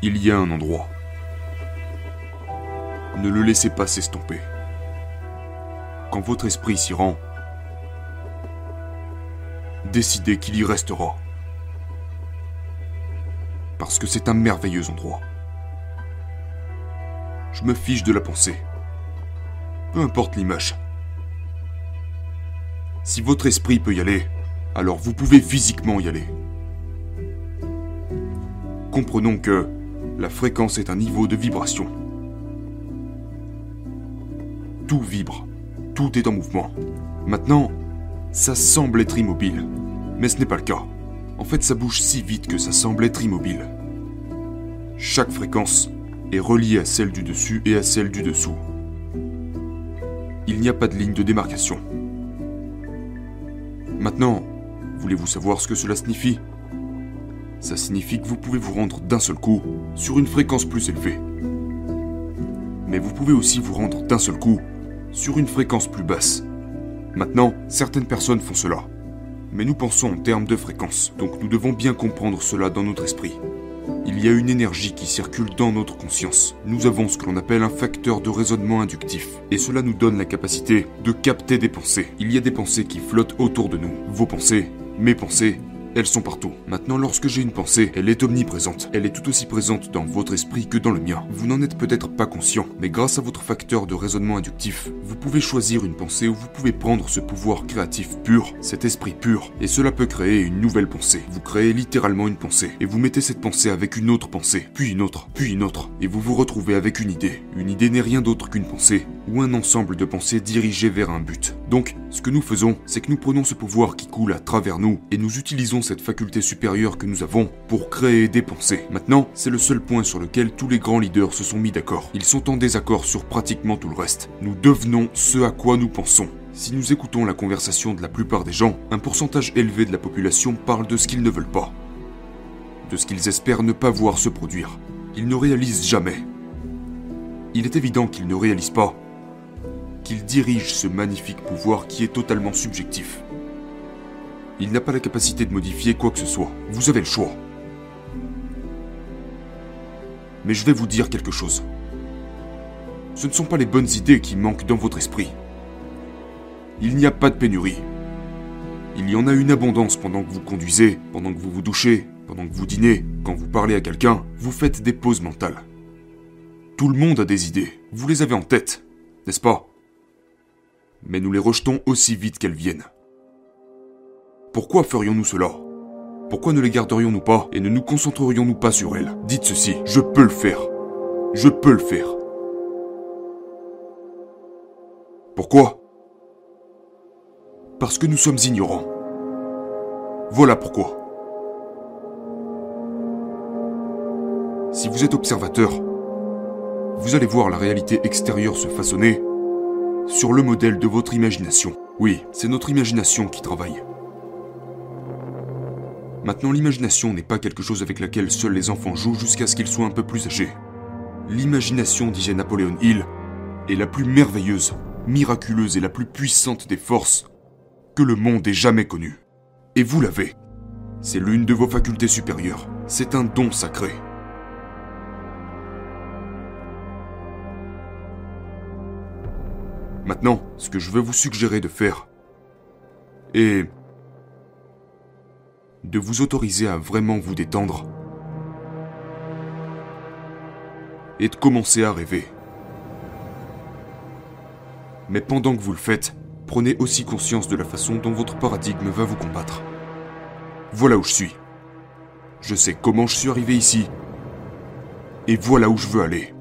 Il y a un endroit. Ne le laissez pas s'estomper. Quand votre esprit s'y rend, décidez qu'il y restera. Parce que c'est un merveilleux endroit. Je me fiche de la pensée. Peu importe l'image. Si votre esprit peut y aller, alors vous pouvez physiquement y aller. Comprenons que la fréquence est un niveau de vibration. Tout vibre, tout est en mouvement. Maintenant, ça semble être immobile, mais ce n'est pas le cas. En fait, ça bouge si vite que ça semble être immobile. Chaque fréquence est reliée à celle du dessus et à celle du dessous. Il n'y a pas de ligne de démarcation. Maintenant, voulez-vous savoir ce que cela signifie? Ça signifie que vous pouvez vous rendre d'un seul coup sur une fréquence plus élevée. Mais vous pouvez aussi vous rendre d'un seul coup sur une fréquence plus basse. Maintenant, certaines personnes font cela. Mais nous pensons en termes de fréquence, donc nous devons bien comprendre cela dans notre esprit. Il y a une énergie qui circule dans notre conscience. Nous avons ce que l'on appelle un facteur de raisonnement inductif. Et cela nous donne la capacité de capter des pensées. Il y a des pensées qui flottent autour de nous. Vos pensées, mes pensées, elles sont partout. Maintenant, lorsque j'ai une pensée, elle est omniprésente. Elle est tout aussi présente dans votre esprit que dans le mien. Vous n'en êtes peut-être pas conscient, mais grâce à votre facteur de raisonnement inductif, vous pouvez choisir une pensée ou vous pouvez prendre ce pouvoir créatif pur, cet esprit pur, et cela peut créer une nouvelle pensée. Vous créez littéralement une pensée, et vous mettez cette pensée avec une autre pensée, puis une autre, puis une autre, et vous vous retrouvez avec une idée. Une idée n'est rien d'autre qu'une pensée, ou un ensemble de pensées dirigées vers un but. Donc, ce que nous faisons, c'est que nous prenons ce pouvoir qui coule à travers nous, et nous utilisons cette faculté supérieure que nous avons pour créer des pensées. Maintenant, c'est le seul point sur lequel tous les grands leaders se sont mis d'accord. Ils sont en désaccord sur pratiquement tout le reste. Nous devenons ce à quoi nous pensons. Si nous écoutons la conversation de la plupart des gens, un pourcentage élevé de la population parle de ce qu'ils ne veulent pas. De ce qu'ils espèrent ne pas voir se produire. Ils ne réalisent jamais. Il est évident qu'ils ne réalisent pas qu'ils dirigent ce magnifique pouvoir qui est totalement subjectif. Il n'a pas la capacité de modifier quoi que ce soit. Vous avez le choix. Mais je vais vous dire quelque chose. Ce ne sont pas les bonnes idées qui manquent dans votre esprit. Il n'y a pas de pénurie. Il y en a une abondance pendant que vous conduisez, pendant que vous vous douchez, pendant que vous dînez, quand vous parlez à quelqu'un, vous faites des pauses mentales. Tout le monde a des idées, vous les avez en tête, n'est-ce pas? Mais nous les rejetons aussi vite qu'elles viennent. Pourquoi ferions-nous cela? Pourquoi ne les garderions-nous pas et ne nous concentrerions-nous pas sur elles? Dites ceci, je peux le faire. Je peux le faire. Pourquoi? Parce que nous sommes ignorants. Voilà pourquoi. Si vous êtes observateur, vous allez voir la réalité extérieure se façonner sur le modèle de votre imagination. Oui, c'est notre imagination qui travaille. Maintenant, l'imagination n'est pas quelque chose avec laquelle seuls les enfants jouent jusqu'à ce qu'ils soient un peu plus âgés. L'imagination, disait Napoléon Hill, est la plus merveilleuse, miraculeuse et la plus puissante des forces que le monde ait jamais connue. Et vous l'avez. C'est l'une de vos facultés supérieures. C'est un don sacré. Maintenant, ce que je veux vous suggérer de faire est de vous autoriser à vraiment vous détendre et de commencer à rêver. Mais pendant que vous le faites, prenez aussi conscience de la façon dont votre paradigme va vous combattre. Voilà où je suis. Je sais comment je suis arrivé ici. Et voilà où je veux aller.